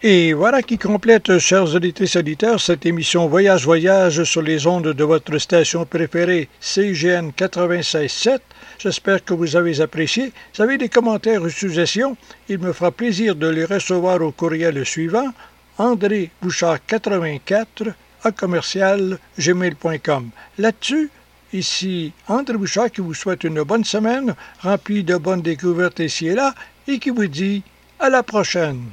Et voilà qui complète, chers auditeurs auditeurs, cette émission Voyage Voyage sur les ondes de votre station préférée, CGN 96.7. J'espère que vous avez apprécié. Vous avez des commentaires ou suggestions, il me fera plaisir de les recevoir au courriel suivant, André Bouchard 84 à commercial gmail.com. Là-dessus, ici André Bouchard qui vous souhaite une bonne semaine remplie de bonnes découvertes ici et là et qui vous dit à la prochaine.